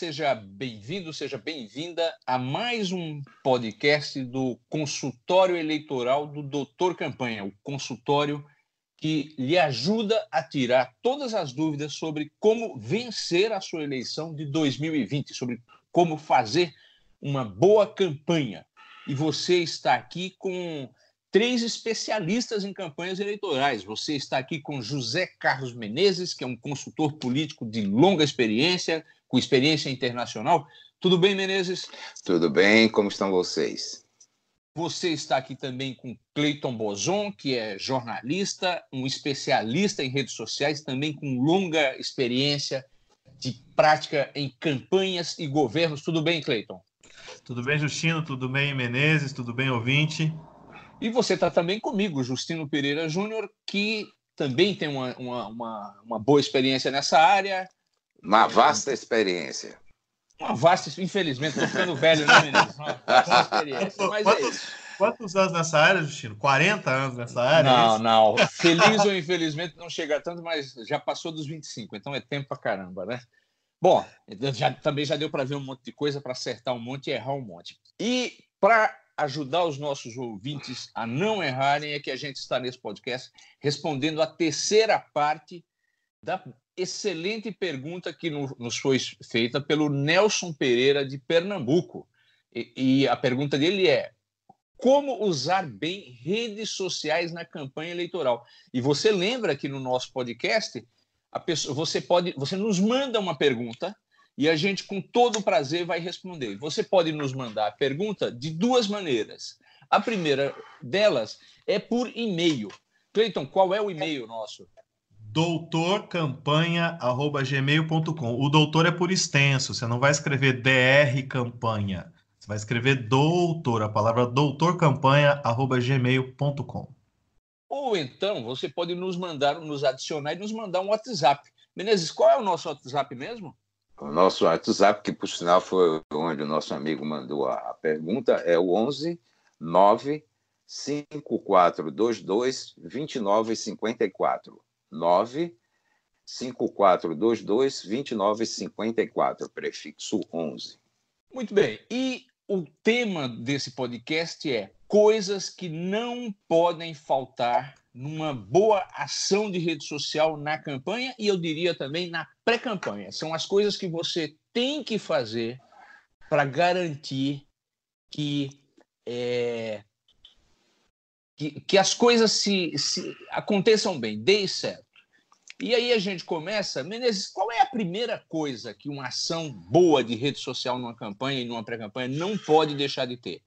Seja bem-vindo, seja bem-vinda a mais um podcast do consultório eleitoral do Doutor Campanha, o consultório que lhe ajuda a tirar todas as dúvidas sobre como vencer a sua eleição de 2020, sobre como fazer uma boa campanha. E você está aqui com três especialistas em campanhas eleitorais. Você está aqui com José Carlos Menezes, que é um consultor político de longa experiência, com experiência internacional. Tudo bem, Menezes? Tudo bem, como estão vocês? Você está aqui também com Cleiton Bozon, que é jornalista, um especialista em redes sociais, também com longa experiência de prática em campanhas e governos. Tudo bem, Cleiton? Tudo bem, Justino? Tudo bem, Menezes? Tudo bem, ouvinte? E você está também comigo, Justino Pereira Júnior, que também tem uma, uma, uma, uma boa experiência nessa área, uma vasta experiência. Uma vasta, infelizmente, estou ficando velho, né, Menezes? Uma vasta experiência. Mas quantos, é isso. quantos anos nessa área, Justino? 40 anos nessa área? é Não, não. Feliz ou infelizmente não chega tanto, mas já passou dos 25, então é tempo pra caramba, né? Bom, já, também já deu para ver um monte de coisa, para acertar um monte e errar um monte. E para ajudar os nossos ouvintes a não errarem, é que a gente está nesse podcast respondendo a terceira parte da excelente pergunta que nos foi feita pelo Nelson Pereira de Pernambuco. E, e, a pergunta dele é: como usar bem redes sociais na campanha eleitoral? E você lembra que no nosso podcast, pessoa, você pode, você nos manda uma pergunta e a gente com todo prazer vai responder. Você pode nos mandar a pergunta de duas maneiras. A primeira delas é por e-mail. Cleiton, qual é o e-mail nosso? doutorcampanha.gmail.com. O doutor é por extenso, você não vai escrever DR campanha. Você vai escrever doutor, a palavra doutorcampanha.gmail.com. Ou então você pode nos mandar, nos adicionar e nos mandar um WhatsApp. Menezes, qual é o nosso WhatsApp mesmo? O nosso WhatsApp, que por sinal foi onde o nosso amigo mandou a pergunta, é o 11 9 5422 2954. 95422-2954, prefixo 11. Muito bem. E o tema desse podcast é coisas que não podem faltar numa boa ação de rede social na campanha e eu diria também na pré-campanha. São as coisas que você tem que fazer para garantir que é, que, que as coisas se, se aconteçam bem, dê certo. E aí a gente começa, Menezes, qual é a primeira coisa que uma ação boa de rede social numa campanha e numa pré-campanha não pode deixar de ter?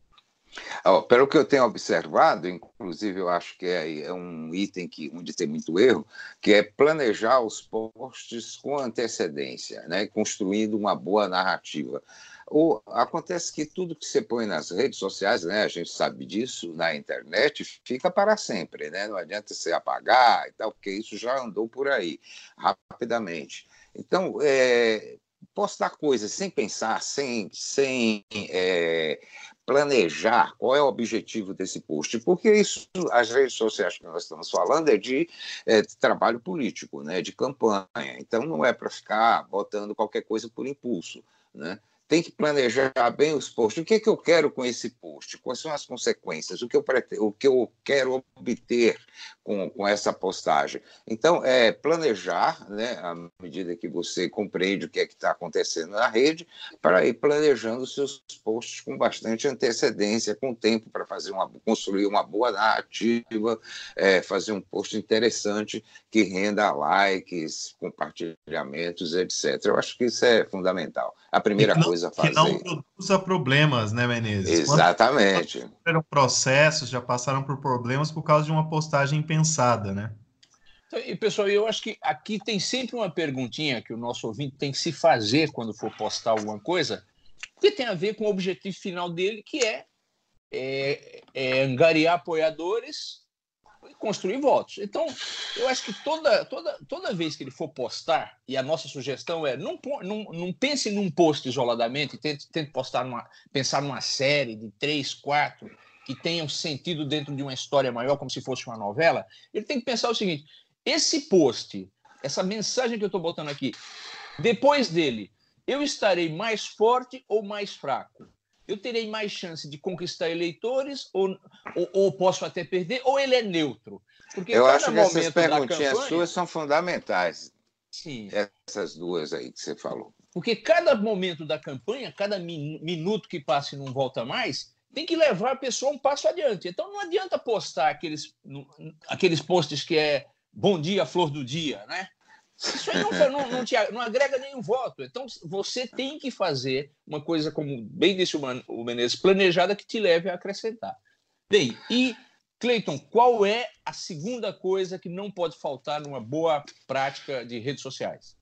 Pelo que eu tenho observado, inclusive eu acho que é, é, um item que, onde tem muito erro, que é planejar os posts com antecedência, né, construindo uma boa narrativa. O, acontece que tudo que você põe nas redes sociais, né, a gente sabe disso, na internet, fica para sempre, né? Não adianta você apagar e tal, porque isso já andou por aí rapidamente. Então, é, postar coisas sem pensar, sem, sem é, planejar qual é o objetivo desse post, porque isso, as redes sociais que nós estamos falando é de, é, de trabalho político, né, de campanha. Então, não é para ficar botando qualquer coisa por impulso, né? Tem que planejar bem os posts. O que, é que eu quero com esse post? Quais são as consequências? O que eu, pretendo, o que eu quero obter com, com essa postagem? Então, é planejar, né, à medida que você compreende o que é que está acontecendo na rede, para ir planejando seus posts com bastante antecedência, com tempo para fazer uma, construir uma boa narrativa, é, fazer um post interessante que renda likes, compartilhamentos, etc. Eu acho que isso é fundamental. A primeira coisa a fazer. Que não produza problemas, né, Menezes? Exatamente. Quando processos, já passaram por problemas por causa de uma postagem pensada, né? Então, e pessoal, eu acho que aqui tem sempre uma perguntinha que o nosso ouvinte tem que se fazer quando for postar alguma coisa, que tem a ver com o objetivo final dele, que é, é, é angariar apoiadores construir votos. Então, eu acho que toda, toda, toda vez que ele for postar, e a nossa sugestão é não, não, não pense num post isoladamente, tente, tente postar numa, pensar numa série de três, quatro, que tenham sentido dentro de uma história maior, como se fosse uma novela, ele tem que pensar o seguinte: esse post, essa mensagem que eu estou botando aqui, depois dele, eu estarei mais forte ou mais fraco? Eu terei mais chance de conquistar eleitores ou, ou, ou posso até perder? Ou ele é neutro? Porque eu acho que essas perguntinhas campanha... suas são fundamentais. Sim. Essas duas aí que você falou. Porque cada momento da campanha, cada minuto que passa e não volta mais, tem que levar a pessoa um passo adiante. Então não adianta postar aqueles, aqueles posts que é bom dia, flor do dia, né? Isso aí não, não, não, te, não agrega nenhum voto. Então, você tem que fazer uma coisa, como bem disse o Menezes, planejada que te leve a acrescentar. Bem, e, Cleiton, qual é a segunda coisa que não pode faltar numa boa prática de redes sociais?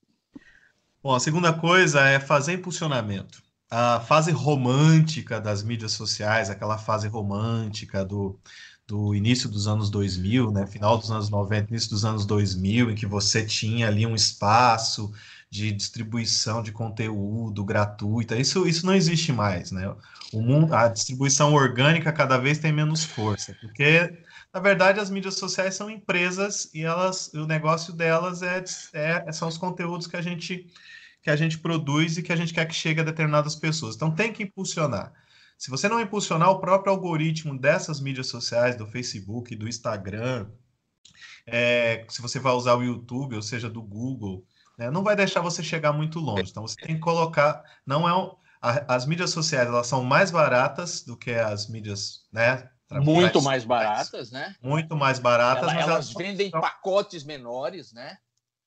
Bom, a segunda coisa é fazer impulsionamento. A fase romântica das mídias sociais, aquela fase romântica do do início dos anos 2000, né, final dos anos 90, início dos anos 2000, em que você tinha ali um espaço de distribuição de conteúdo gratuita. Isso, isso não existe mais, né? O mundo, a distribuição orgânica cada vez tem menos força, porque na verdade as mídias sociais são empresas e elas, o negócio delas é, é são os conteúdos que a gente que a gente produz e que a gente quer que chegue a determinadas pessoas. Então tem que impulsionar. Se você não impulsionar o próprio algoritmo dessas mídias sociais, do Facebook, do Instagram, é, se você vai usar o YouTube, ou seja, do Google, né, não vai deixar você chegar muito longe. Então você tem que colocar, não é um, a, as mídias sociais elas são mais baratas do que as mídias, né? Muito mais baratas, né? Muito mais baratas, Ela, mas elas, elas vendem são... pacotes menores, né?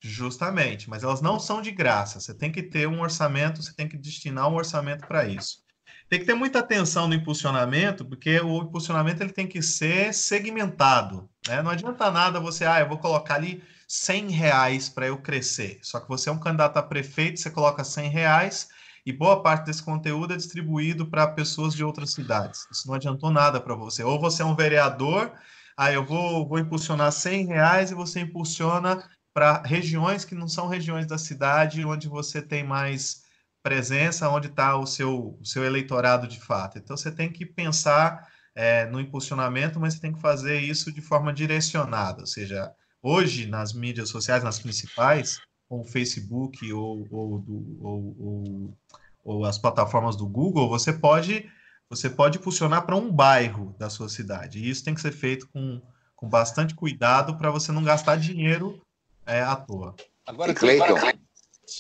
Justamente, mas elas não são de graça. Você tem que ter um orçamento, você tem que destinar um orçamento para isso. Tem que ter muita atenção no impulsionamento, porque o impulsionamento ele tem que ser segmentado. Né? Não adianta nada você, ah, eu vou colocar ali 100 reais para eu crescer. Só que você é um candidato a prefeito, você coloca 100 reais e boa parte desse conteúdo é distribuído para pessoas de outras cidades. Isso não adiantou nada para você. Ou você é um vereador, aí eu vou, vou impulsionar 100 reais e você impulsiona para regiões que não são regiões da cidade, onde você tem mais presença, onde está o seu, o seu eleitorado de fato. Então, você tem que pensar é, no impulsionamento, mas você tem que fazer isso de forma direcionada. Ou seja, hoje, nas mídias sociais, nas principais, como o Facebook ou, ou, do, ou, ou, ou as plataformas do Google, você pode você pode impulsionar para um bairro da sua cidade. E isso tem que ser feito com, com bastante cuidado para você não gastar dinheiro é, à toa. Agora, Cleiton,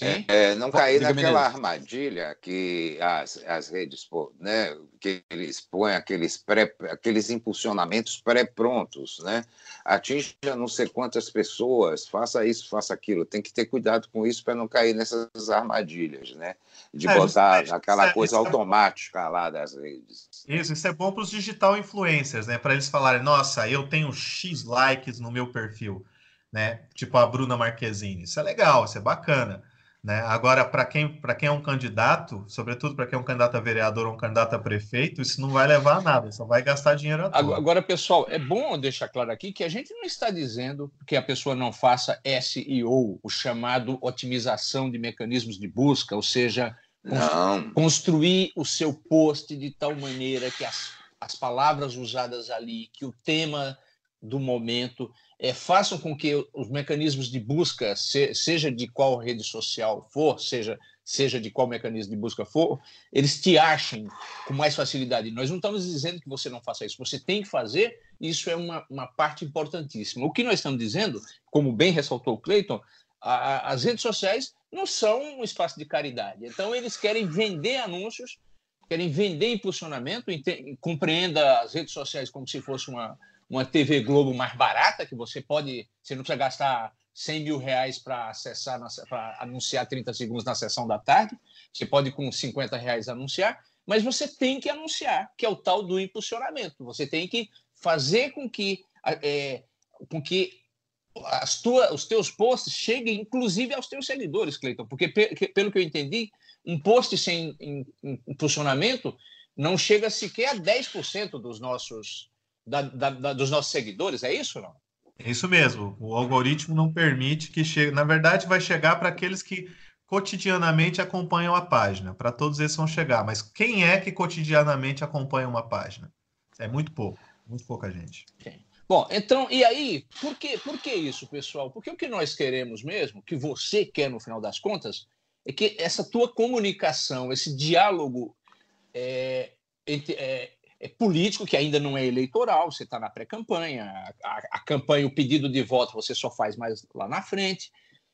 é, é, não cair naquela armadilha que as, as redes, né, que eles põem aqueles, pré, aqueles impulsionamentos pré-prontos, né? Atinja não sei quantas pessoas, faça isso, faça aquilo. Tem que ter cuidado com isso para não cair nessas armadilhas, né? De é, botar aquela é, coisa é automática lá das redes. Isso, isso é bom para os digital influencers, né? Para eles falarem, nossa, eu tenho X likes no meu perfil, né? Tipo a Bruna Marquezine. Isso é legal, isso é bacana. Né? Agora, para quem, quem é um candidato, sobretudo para quem é um candidato a vereador ou um candidato a prefeito, isso não vai levar a nada, só vai gastar dinheiro à toa. Agora, pessoal, é bom deixar claro aqui que a gente não está dizendo que a pessoa não faça SEO, o chamado otimização de mecanismos de busca, ou seja, não. construir o seu post de tal maneira que as, as palavras usadas ali, que o tema do momento é, façam com que os mecanismos de busca, se, seja de qual rede social for, seja, seja de qual mecanismo de busca for, eles te achem com mais facilidade. Nós não estamos dizendo que você não faça isso, você tem que fazer, isso é uma, uma parte importantíssima. O que nós estamos dizendo, como bem ressaltou o Cleiton, as redes sociais não são um espaço de caridade. Então, eles querem vender anúncios, querem vender impulsionamento, compreenda as redes sociais como se fosse uma uma TV Globo mais barata, que você pode, você não precisa gastar 100 mil reais para acessar, para anunciar 30 segundos na sessão da tarde, você pode com 50 reais anunciar, mas você tem que anunciar, que é o tal do impulsionamento. Você tem que fazer com que, é, com que as tua, os teus posts cheguem, inclusive, aos teus seguidores, Cleiton, porque, pelo que eu entendi, um post sem em, em, em funcionamento não chega sequer a 10% dos nossos, da, da, da, dos nossos seguidores, é isso não? É isso mesmo. O algoritmo não permite que chegue. Na verdade, vai chegar para aqueles que cotidianamente acompanham a página. Para todos eles vão chegar. Mas quem é que cotidianamente acompanha uma página? É muito pouco. Muito pouca gente. Bom, então, e aí, por que, por que isso, pessoal? Porque o que nós queremos mesmo, que você quer no final das contas, é que essa tua comunicação, esse diálogo é, é, é político, que ainda não é eleitoral, você está na pré-campanha, a, a, campanha, o pedido de voto você só faz mais lá na frente,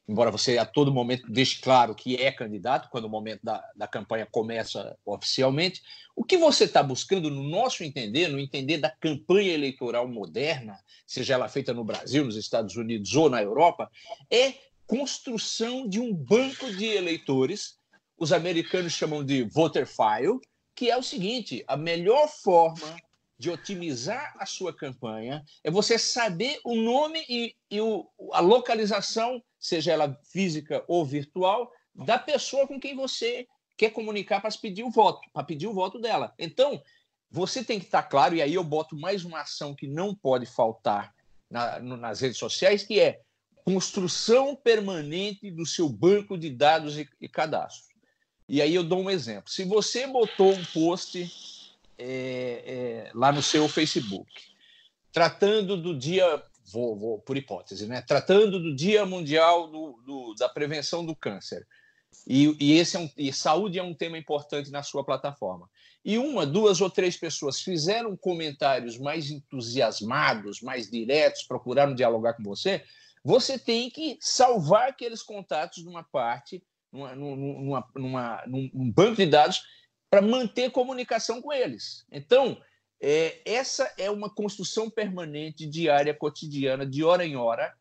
embora você a todo momento deixe claro que é candidato, quando o momento da, da campanha começa oficialmente. O que você está buscando, no nosso entender, no entender da campanha eleitoral moderna, seja ela feita no Brasil, nos Estados Unidos ou na Europa, é construção de um banco de eleitores, os americanos chamam de voter file, que é o seguinte: a melhor forma de otimizar a sua campanha é você saber o nome e, e o, a localização, seja ela física ou virtual, da pessoa com quem você quer comunicar para pedir o voto, para pedir o voto dela. Então, você tem que estar claro, e aí eu boto mais uma ação que não pode faltar na, no, nas redes sociais, que é construção permanente do seu banco de dados e, e cadastro. E aí eu dou um exemplo. Se você botou um post é, é, lá no seu Facebook, tratando do dia, vou, vou, por hipótese, né? tratando do Dia Mundial do, do, da Prevenção do Câncer, e, e, esse é um, e saúde é um tema importante na sua plataforma. E uma, duas ou três pessoas fizeram comentários mais entusiasmados, mais diretos, procuraram dialogar com você, você tem que salvar aqueles contatos numa parte, numa, numa, numa, num banco de dados, para manter comunicação com eles. Então, é, essa é uma construção permanente, diária, cotidiana, de hora em hora,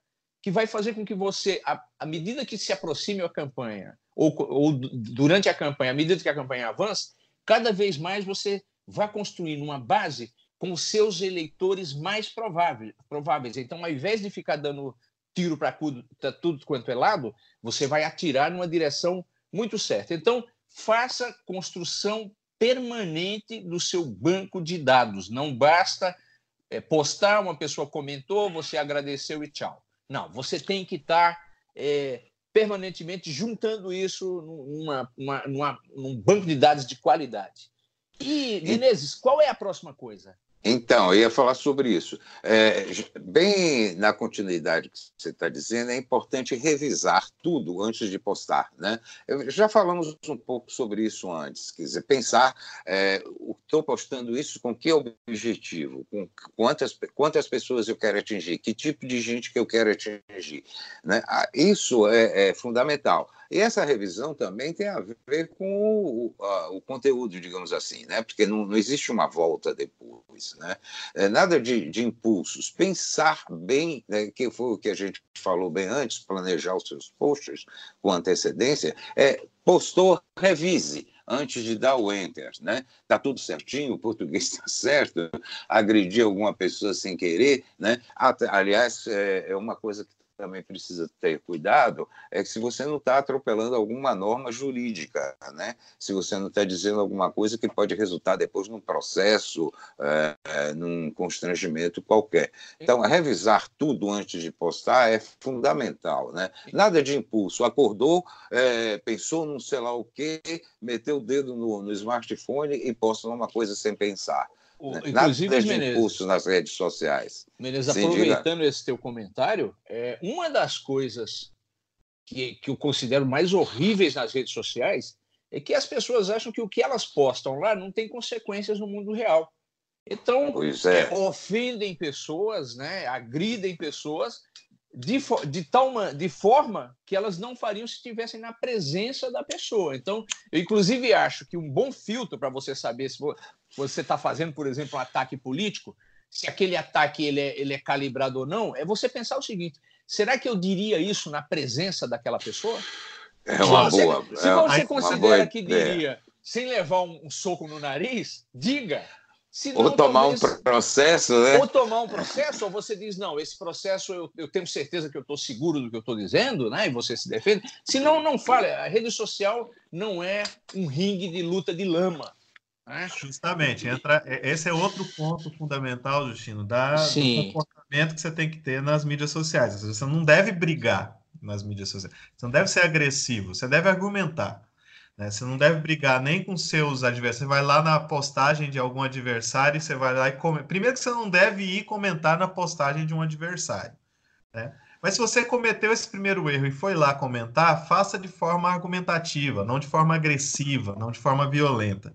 que vai fazer com que você, à medida que se aproxime a campanha, ou, ou durante a campanha, à medida que a campanha avança, cada vez mais você vai construindo uma base com seus eleitores mais prováveis. Então, ao invés de ficar dando tiro para tudo quanto é lado, você vai atirar numa direção muito certa. Então, faça construção permanente do seu banco de dados. Não basta é, postar, uma pessoa comentou, você agradeceu e tchau. Não, você tem que estar é, permanentemente juntando isso numa, uma, numa, num banco de dados de qualidade. E, Menezes, qual é a próxima coisa? Então, eu ia falar sobre isso. É, bem na continuidade que você está dizendo, é importante revisar tudo antes de postar. Né? Já falamos um pouco sobre isso antes. Quer dizer, pensar, é, estou postando isso com que objetivo? Com quantas, quantas pessoas eu quero atingir? Que tipo de gente que eu quero atingir? Né? Ah, isso é, é fundamental. E essa revisão também tem a ver com o, a, o conteúdo, digamos assim, né? porque não, não, existe uma volta depois. Né? É, nada de, de, impulsos. Pensar bem, né, que foi o que a gente falou bem antes, planejar os seus posts com antecedência, é postou, revise antes de dar o enter, né? Tá tudo certinho, o português está certo, agredir alguma pessoa sem querer, né? Aliás, é, é uma coisa que também precisa ter cuidado é que se você não está atropelando alguma norma jurídica, né? se você não está dizendo alguma coisa que pode resultar depois num processo, é, num constrangimento qualquer. Então, revisar tudo antes de postar é fundamental. Né? Nada de impulso. Acordou, é, pensou num sei lá o quê, meteu o dedo no, no smartphone e posta uma coisa sem pensar. O, né? inclusive, Nada Menezes, impulso nas redes sociais. Menezes, Sim, aproveitando diga. esse teu comentário, é, uma das coisas que, que eu considero mais horríveis nas redes sociais é que as pessoas acham que o que elas postam lá não tem consequências no mundo real. Então, é. ofendem pessoas, né, agridem pessoas de, de, tal de forma que elas não fariam se estivessem na presença da pessoa. Então, eu inclusive acho que um bom filtro para você saber se você está fazendo, por exemplo, um ataque político, se aquele ataque ele é, ele é calibrado ou não, é você pensar o seguinte: será que eu diria isso na presença daquela pessoa? É uma se boa. Se você é considera que diria sem levar um, um, soco no nariz, diga. Senão, ou tomar talvez, um processo, né? Ou tomar um processo, ou você diz, não, esse processo eu, eu tenho certeza que eu estou seguro do que eu estou dizendo, né? E você se defende. Senão, não fale. A rede social não é um ringue de luta de lama. Né? Justamente, entra, esse é outro ponto fundamental, Justino, da, do comportamento que você tem que ter nas mídias sociais. Você não deve brigar nas mídias sociais, você não deve ser agressivo, você deve argumentar. Né? Você não deve brigar nem com seus adversários. Você vai lá na postagem de algum adversário e você vai lá e come... Primeiro que você não deve ir comentar na postagem de um adversário. Né? Mas se você cometeu esse primeiro erro e foi lá comentar, faça de forma argumentativa, não de forma agressiva, não de forma violenta.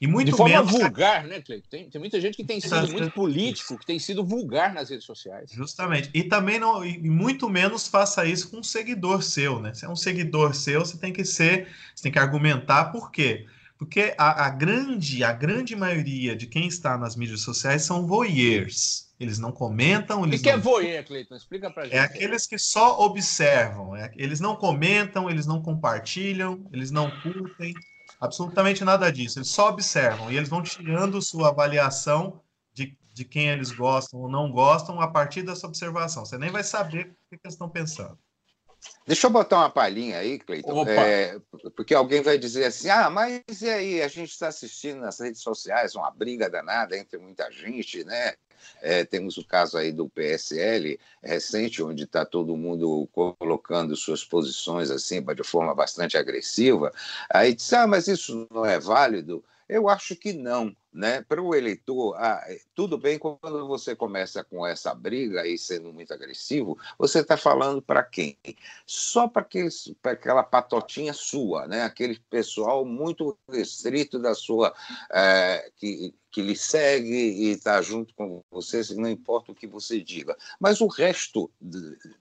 E muito de forma menos... vulgar, né, Cleiton? Tem, tem, muita gente que tem sido muito político, que tem sido vulgar nas redes sociais. Justamente. E também não, e muito menos faça isso com um seguidor seu, né? Se é um seguidor seu, você tem que ser, você tem que argumentar por quê? Porque a, a grande, a grande maioria de quem está nas mídias sociais são voyeurs. Eles não comentam. O que, não... é voyeur, Cleiton? Explica pra é gente. É aqueles que só observam. É... Eles não comentam, eles não compartilham, eles não curtem absolutamente nada disso. Eles só observam e eles vão tirando sua avaliação de, de quem eles gostam ou não gostam a partir dessa observação. Você nem vai saber o que, eles estão pensando. Deixa eu botar uma palhinha aí, Cleiton, é, porque alguém vai dizer assim: ah, mas e aí? A gente está assistindo nas redes sociais uma briga danada entre muita gente, né? É, temos o caso aí do PSL recente, onde está todo mundo colocando suas posições assim de forma bastante agressiva. Aí diz, ah, mas isso não é válido. Eu acho que não. Né? Para o eleitor, ah, é, tudo bem quando você começa com essa briga e sendo muito agressivo, você está falando para quem? Só para aquela patotinha sua, né? aquele pessoal muito restrito da sua. É, que, que lhe segue e está junto com você, não importa o que você diga. Mas o resto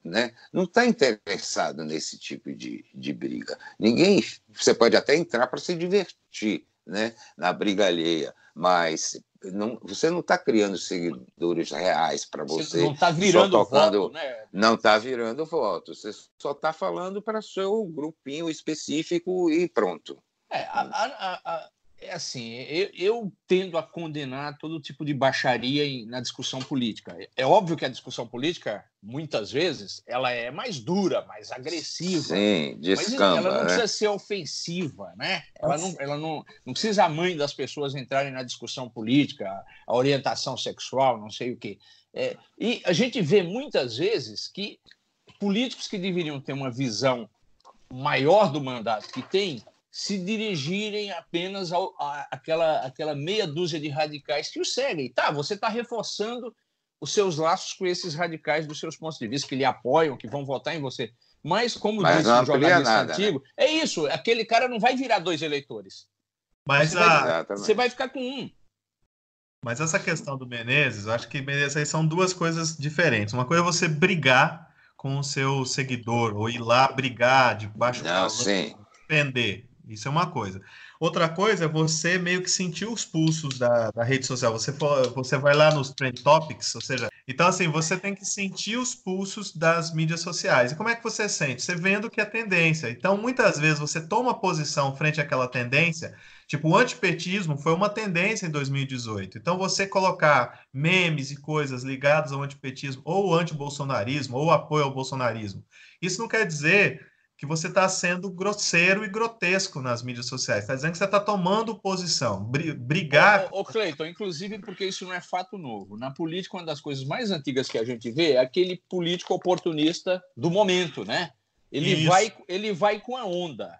né, não está interessado nesse tipo de, de briga. Ninguém. Você pode até entrar para se divertir né, na briga alheia, mas não, você não está criando seguidores reais para você. Não está virando tocando, voto, né? Não está virando voto. Você só está falando para seu grupinho específico e pronto. É, a, a, a, é assim, eu, eu, tendo a condenar todo tipo de baixaria em, na discussão política. É óbvio que a discussão política, muitas vezes, ela é mais dura, mais agressiva. Sim, descamba, mas ela não né? precisa ser ofensiva, né? Ela, não, ela não, não precisa a mãe das pessoas entrarem na discussão política, a orientação sexual, não sei o quê. É, e a gente vê muitas vezes que políticos que deveriam ter uma visão maior do mandato que têm se dirigirem apenas ao, a, àquela, àquela meia dúzia de radicais que o seguem. Tá, você está reforçando os seus laços com esses radicais dos seus pontos de vista, que lhe apoiam, que vão votar em você. Mas, como Mas disse o jornalista nada, né? antigo, né? é isso, aquele cara não vai virar dois eleitores. Mas você, a... vai, você vai ficar com um. Mas essa questão do Menezes, eu acho que Menezes aí são duas coisas diferentes. Uma coisa é você brigar com o seu seguidor, ou ir lá brigar de baixo não, sim. defender. Isso é uma coisa. Outra coisa é você meio que sentir os pulsos da, da rede social. Você, você vai lá nos Trend Topics, ou seja, então assim, você tem que sentir os pulsos das mídias sociais. E como é que você sente? Você vendo que é tendência. Então, muitas vezes você toma posição frente àquela tendência, tipo, o antipetismo foi uma tendência em 2018. Então, você colocar memes e coisas ligadas ao antipetismo, ou anti-bolsonarismo, ou apoio ao bolsonarismo, isso não quer dizer que você está sendo grosseiro e grotesco nas mídias sociais. Está dizendo que você está tomando posição. Brigar. Ô, ô, Cleiton, inclusive porque isso não é fato novo. Na política, uma das coisas mais antigas que a gente vê é aquele político oportunista do momento, né? Ele, vai, ele vai com a onda.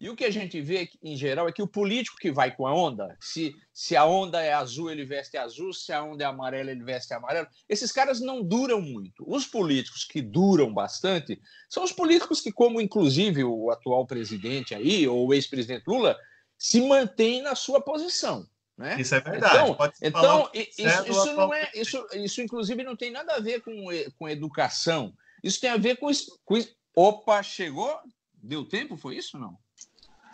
E o que a gente vê em geral é que o político que vai com a onda, se, se a onda é azul, ele veste azul, se a onda é amarela, ele veste amarelo. Esses caras não duram muito. Os políticos que duram bastante são os políticos que, como inclusive o atual presidente aí, ou o ex-presidente Lula, se mantém na sua posição. Né? Isso é verdade. Então, então isso, isso, não é, isso, isso, inclusive, não tem nada a ver com, com educação. Isso tem a ver com, com. Opa, chegou? Deu tempo? Foi isso não?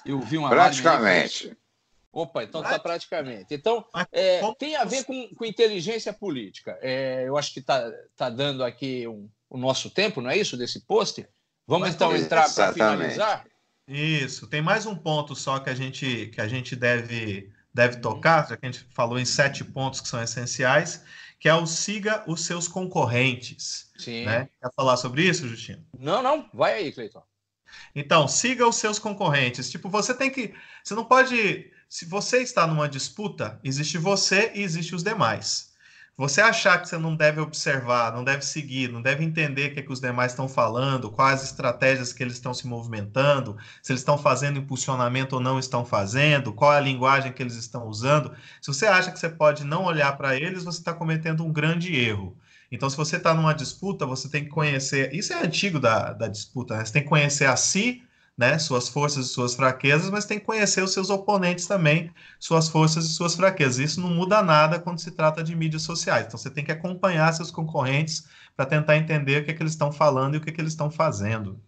Eu vi uma Praticamente. Opa, então está praticamente. Então, é, tem a ver com, com inteligência política. É, eu acho que está tá dando aqui um, o nosso tempo, não é isso, desse post? Vamos então entrar para finalizar? Isso. Tem mais um ponto só que a gente, que a gente deve, deve tocar, já que a gente falou em sete pontos que são essenciais, que é o siga os seus concorrentes. Sim. Né? Quer falar sobre isso, Justino? Não, não, vai aí, Cleiton. Então, siga os seus concorrentes. Tipo, você tem que. Você não pode. Se você está numa disputa, existe você e existe os demais. Você achar que você não deve observar, não deve seguir, não deve entender o que, é que os demais estão falando, quais estratégias que eles estão se movimentando, se eles estão fazendo impulsionamento ou não estão fazendo, qual é a linguagem que eles estão usando. Se você acha que você pode não olhar para eles, você está cometendo um grande erro. Então, se você está numa disputa, você tem que conhecer. Isso é antigo da, da disputa, né? Você tem que conhecer a si né, suas forças e suas fraquezas, mas tem que conhecer os seus oponentes também, suas forças e suas fraquezas. Isso não muda nada quando se trata de mídias sociais. Então você tem que acompanhar seus concorrentes para tentar entender o que, é que eles estão falando e o que, é que eles estão fazendo.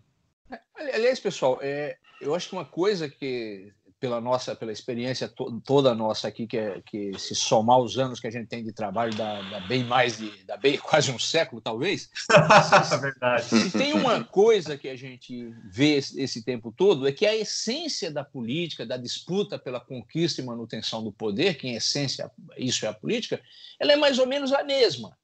Aliás, pessoal, é, eu acho que uma coisa que pela nossa, pela experiência to, toda nossa aqui, que, é, que se somar os anos que a gente tem de trabalho, dá, dá bem mais de, dá bem quase um século, talvez. Verdade. Se tem uma coisa que a gente vê esse, esse tempo todo, é que a essência da política, da disputa pela conquista e manutenção do poder, que em essência isso é a política, ela é mais ou menos a mesma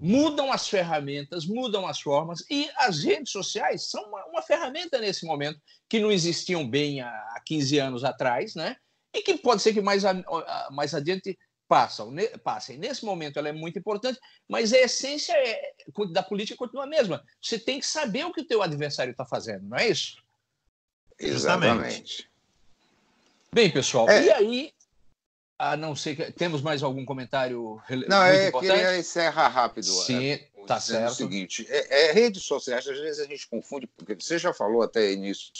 mudam as ferramentas, mudam as formas, e as redes sociais são uma, uma ferramenta nesse momento que não existiam bem há 15 anos atrás, né? E que pode ser que mais, a, mais adiante passam, passem. Nesse momento ela é muito importante, mas a essência é, da política continua a mesma. Você tem que saber o que o teu adversário está fazendo, não é isso? Exatamente. Bem, pessoal, é. e aí a não ser que temos mais algum comentário Não, é que queria encerrar rápido. Sim, é, tá certo. o seguinte, é, é, redes sociais, às vezes a gente confunde, porque você já falou até nisso,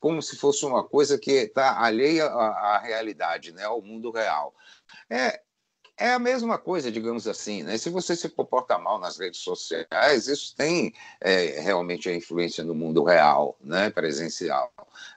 como se fosse uma coisa que está alheia à, à realidade, né, ao mundo real. É, é a mesma coisa, digamos assim, né? Se você se comporta mal nas redes sociais, isso tem é, realmente a influência no mundo real, né? Presencial.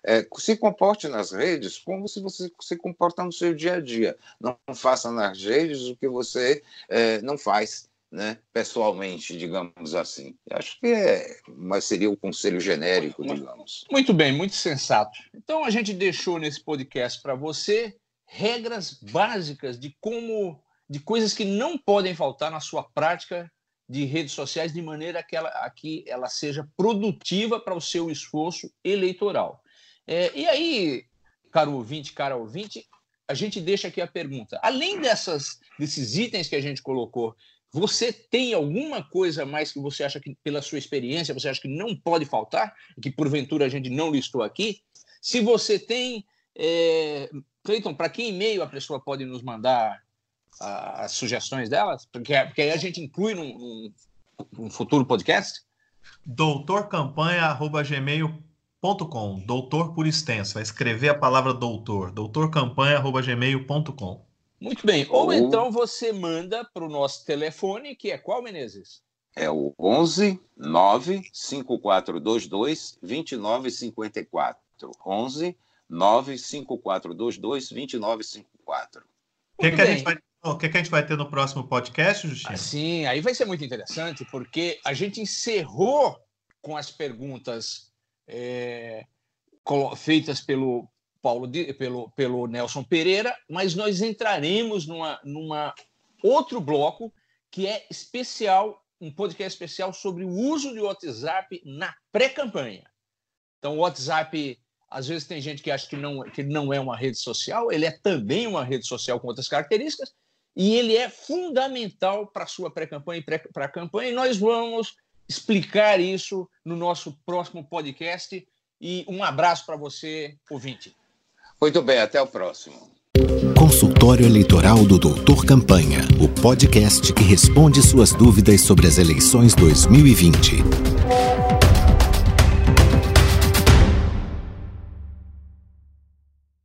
É, se comporte nas redes como se você se comporta no seu dia a dia. Não faça nas redes o que você é, não faz. Né, pessoalmente, digamos assim. Acho que é, mas seria o conselho genérico, digamos. Muito bem, muito sensato. Então a gente deixou nesse podcast para você regras básicas de como de coisas que não podem faltar na sua prática de redes sociais de maneira que ela, que ela seja produtiva para o seu esforço eleitoral. É, e aí, caro ouvinte, cara ouvinte, a gente deixa aqui a pergunta. Além dessas, desses itens que a gente colocou, você tem alguma coisa mais que você acha que, pela sua experiência, você acha que não pode faltar, que porventura a gente não listou aqui? Se você tem, é... Cleiton, para que e-mail a pessoa pode nos mandar as sugestões delas? Porque, porque aí a gente inclui num, num, num futuro podcast? doutorcampanha.gmail.com Doutor por extenso, vai escrever a palavra doutor. doutorcampanha.gmail.com Muito bem. Ou, Ou então você manda para o nosso telefone, que é qual, Menezes? É o 11 95422 2954. 11 95422 2954. O que, que, a gente vai o que, que, a gente vai ter no próximo podcast, Justino? Sim, aí vai ser muito interessante, porque a gente encerrou com as perguntas é, feitas pelo Paulo, pelo, pelo Nelson Pereira, mas nós entraremos numa, numa outro bloco que é especial, um podcast especial sobre o uso de WhatsApp na pré-campanha. Então, o WhatsApp às vezes tem gente que acha que não, que não é uma rede social, ele é também uma rede social com outras características, e ele é fundamental para a sua pré-campanha e para a campanha, e nós vamos explicar isso no nosso próximo podcast. E um abraço para você, ouvinte. Muito bem, até o próximo. Consultório Eleitoral do Doutor Campanha, o podcast que responde suas dúvidas sobre as eleições 2020.